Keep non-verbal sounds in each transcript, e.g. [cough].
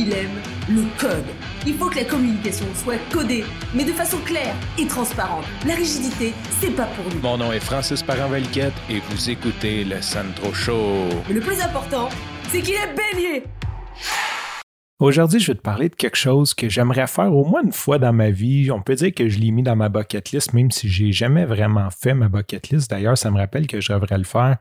il aime le code. Il faut que la communication soit codée, mais de façon claire et transparente. La rigidité, c'est pas pour nous. Mon nom est Francis parent et vous écoutez le Sandro Show. Mais le plus important, c'est qu'il est bélier. Aujourd'hui, je vais te parler de quelque chose que j'aimerais faire au moins une fois dans ma vie. On peut dire que je l'ai mis dans ma bucket list, même si j'ai jamais vraiment fait ma bucket list. D'ailleurs, ça me rappelle que je devrais le faire.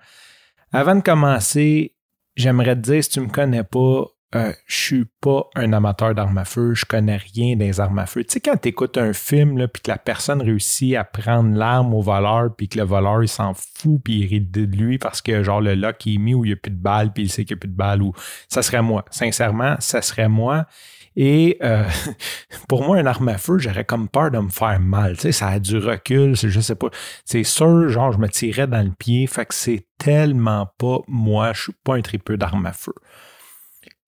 Avant de commencer, j'aimerais te dire, si tu me connais pas, euh, je suis pas un amateur d'armes à feu, je connais rien des armes à feu. Tu sais, quand tu un film, puis que la personne réussit à prendre l'arme au voleur, puis que le voleur, il s'en fout, puis il rit de lui parce que, genre, le lock est mis où il n'y a plus de balles, puis il sait qu'il n'y a plus de balles, ou ça serait moi. Sincèrement, ça serait moi. Et euh, [laughs] pour moi, un arme à feu, j'aurais comme peur de me faire mal. Tu sais, ça a du recul, je sais pas. C'est sûr, genre, je me tirais dans le pied. Fait que c'est tellement pas moi. Je suis pas un tripeux d'arme à feu.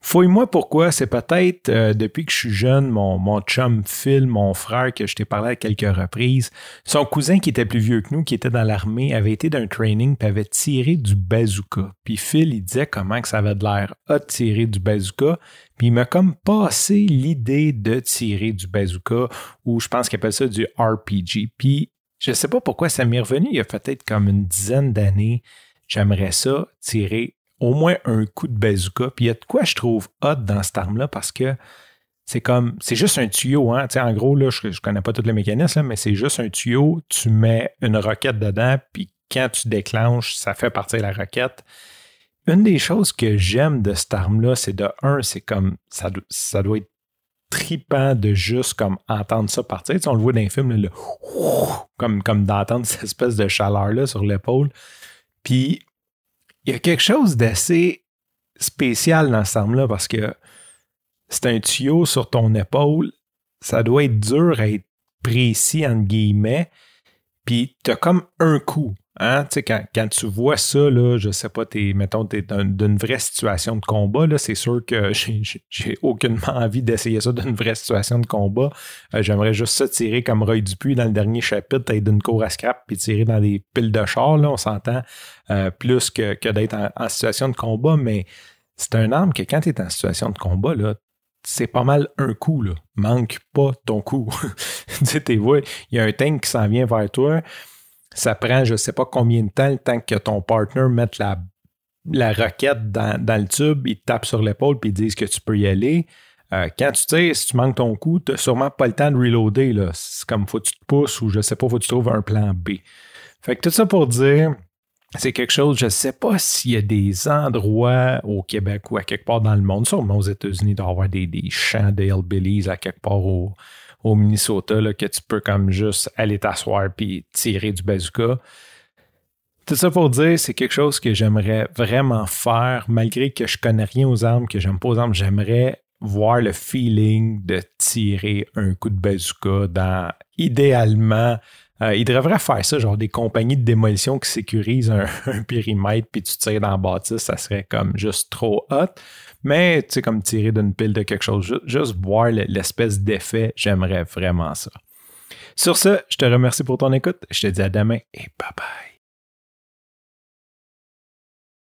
Fouille-moi pourquoi, c'est peut-être euh, depuis que je suis jeune, mon, chum Phil, mon frère, que je t'ai parlé à quelques reprises, son cousin qui était plus vieux que nous, qui était dans l'armée, avait été d'un training puis avait tiré du bazooka. Puis Phil, il disait comment ça avait de l'air à tirer du bazooka. Puis il m'a comme passé l'idée de tirer du bazooka, ou je pense qu'il appelle ça du RPG. Puis je sais pas pourquoi ça m'est revenu il y a peut-être comme une dizaine d'années. J'aimerais ça tirer au moins un coup de bazooka. Puis il y a de quoi je trouve hot dans cette arme-là parce que c'est comme, c'est juste un tuyau. Hein? en gros, là, je ne connais pas tous les mécanismes, mais c'est juste un tuyau. Tu mets une roquette dedans, puis quand tu déclenches, ça fait partir la roquette. Une des choses que j'aime de cette arme-là, c'est de un, c'est comme ça, ça doit être tripant de juste comme entendre ça partir. on le voit dans les films, comme, comme d'entendre [laughs] cette espèce de chaleur-là sur l'épaule. Puis il y a quelque chose d'assez spécial dans cette arme-là parce que c'est un tuyau sur ton épaule. Ça doit être dur à être précis, entre guillemets. Puis tu as comme un coup. Hein? Quand, quand, tu vois ça, là, je sais pas, es, mettons, tu es d'une vraie situation de combat, c'est sûr que [laughs] j'ai aucunement envie d'essayer ça d'une vraie situation de combat. Euh, j'aimerais juste ça tirer comme Roy Dupuis dans le dernier chapitre, être d'une cour à scrap puis tirer dans des piles de char, on s'entend, euh, plus que, d'être en, situation de combat, mais c'est un arme que quand tu es en situation de combat, c'est pas mal un coup. Manque pas ton coup. [laughs] tu sais, il y a un tank qui s'en vient vers toi ça prend je ne sais pas combien de temps le temps que ton partner mette la, la roquette dans, le tube, il te tape sur l'épaule puis il dit que tu peux y aller. Euh, quand tu tires, si tu manques ton coup, tu n'as sûrement pas le temps de reloader. C'est comme faut que tu te pousses ou je sais pas, faut que tu trouves un plan B. Fait que tout ça pour dire, c'est quelque chose, je ne sais pas s'il y a des endroits au Québec ou à quelque part dans le monde, sûrement aux États-Unis, d'avoir des, des champs de à quelque part au, au Minnesota là, que tu peux comme juste aller t'asseoir puis tirer du bazooka. Tout ça pour dire, c'est quelque chose que j'aimerais vraiment faire, malgré que je connais rien aux armes, que j'aime pas aux armes, j'aimerais voir le feeling de tirer un coup de bazooka dans, idéalement, euh, il devrait faire ça, genre des compagnies de démolition qui sécurisent un, [laughs] un périmètre puis tu tires dans la bâtisse, ça serait comme juste trop hot. Mais, tu sais, comme tirer d'une pile de quelque chose, juste, voir l'espèce d'effet, j'aimerais vraiment ça. Sur ce, je te remercie pour ton écoute. Je te dis à demain et bye bye.